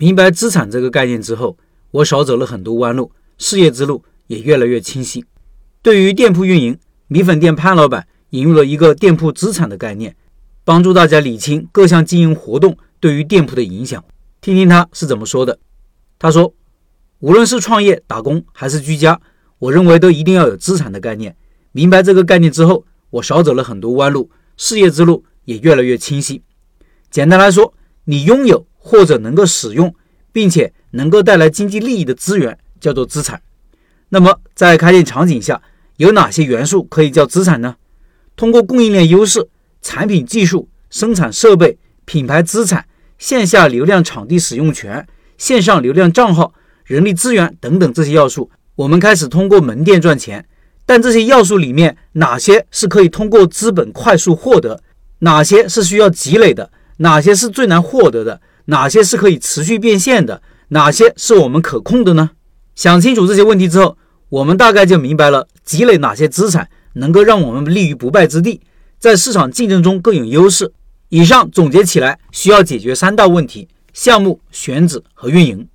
明白资产这个概念之后，我少走了很多弯路，事业之路也越来越清晰。对于店铺运营，米粉店潘老板引入了一个店铺资产的概念，帮助大家理清各项经营活动对于店铺的影响。听听他是怎么说的。他说：“无论是创业打工还是居家，我认为都一定要有资产的概念。明白这个概念之后，我少走了很多弯路，事业之路也越来越清晰。简单来说，你拥有。”或者能够使用，并且能够带来经济利益的资源叫做资产。那么，在开店场景下，有哪些元素可以叫资产呢？通过供应链优势、产品技术、生产设备、品牌资产、线下流量场地使用权、线上流量账号、人力资源等等这些要素，我们开始通过门店赚钱。但这些要素里面，哪些是可以通过资本快速获得？哪些是需要积累的？哪些是最难获得的？哪些是可以持续变现的？哪些是我们可控的呢？想清楚这些问题之后，我们大概就明白了积累哪些资产能够让我们立于不败之地，在市场竞争中更有优势。以上总结起来，需要解决三大问题：项目选址和运营。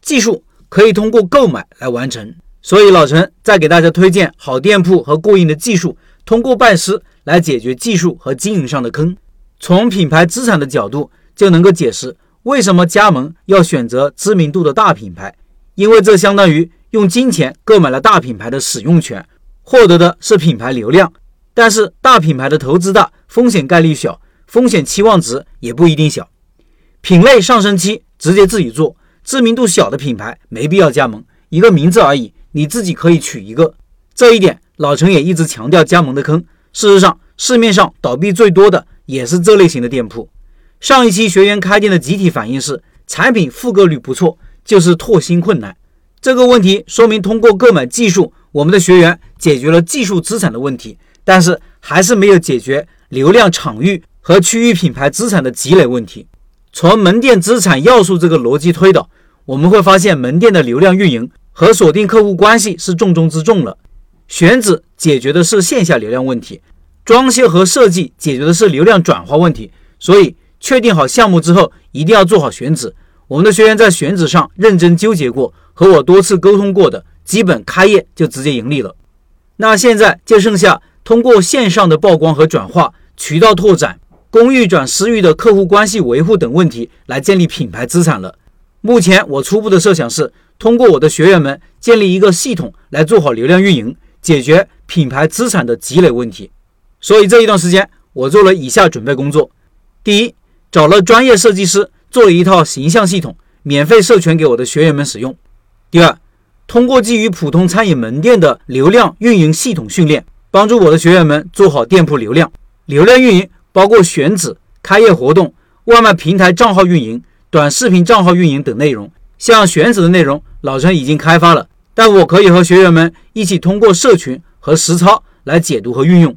技术可以通过购买来完成，所以老陈再给大家推荐好店铺和过硬的技术，通过拜师来解决技术和经营上的坑。从品牌资产的角度，就能够解释。为什么加盟要选择知名度的大品牌？因为这相当于用金钱购买了大品牌的使用权，获得的是品牌流量。但是大品牌的投资大，风险概率小，风险期望值也不一定小。品类上升期直接自己做，知名度小的品牌没必要加盟，一个名字而已，你自己可以取一个。这一点老陈也一直强调加盟的坑。事实上，市面上倒闭最多的也是这类型的店铺。上一期学员开店的集体反应是产品复购率不错，就是拓新困难。这个问题说明通过购买技术，我们的学员解决了技术资产的问题，但是还是没有解决流量场域和区域品牌资产的积累问题。从门店资产要素这个逻辑推导，我们会发现门店的流量运营和锁定客户关系是重中之重了。选址解决的是线下流量问题，装修和设计解决的是流量转化问题，所以。确定好项目之后，一定要做好选址。我们的学员在选址上认真纠结过，和我多次沟通过的，基本开业就直接盈利了。那现在就剩下通过线上的曝光和转化、渠道拓展、公域转私域的客户关系维护等问题来建立品牌资产了。目前我初步的设想是，通过我的学员们建立一个系统来做好流量运营，解决品牌资产的积累问题。所以这一段时间，我做了以下准备工作：第一。找了专业设计师做了一套形象系统，免费授权给我的学员们使用。第二，通过基于普通餐饮门店的流量运营系统训练，帮助我的学员们做好店铺流量。流量运营包括选址、开业活动、外卖平台账号运营、短视频账号运营等内容。像选址的内容，老陈已经开发了，但我可以和学员们一起通过社群和实操来解读和运用，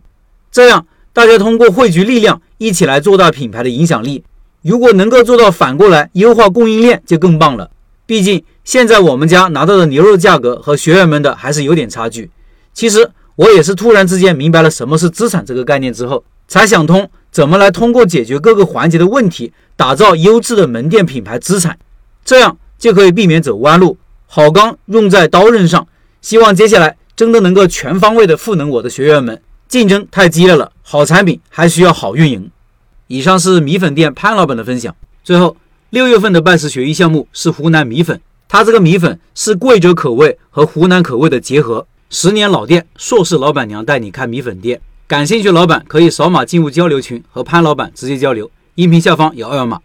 这样。大家通过汇聚力量，一起来做大品牌的影响力。如果能够做到反过来优化供应链，就更棒了。毕竟现在我们家拿到的牛肉价格和学员们的还是有点差距。其实我也是突然之间明白了什么是资产这个概念之后，才想通怎么来通过解决各个环节的问题，打造优质的门店品牌资产，这样就可以避免走弯路。好钢用在刀刃上，希望接下来真的能够全方位的赋能我的学员们。竞争太激烈了，好产品还需要好运营。以上是米粉店潘老板的分享。最后，六月份的拜师学艺项目是湖南米粉，它这个米粉是贵州口味和湖南口味的结合。十年老店，硕士老板娘带你开米粉店。感兴趣老板可以扫码进入交流群和潘老板直接交流，音频下方有二维码。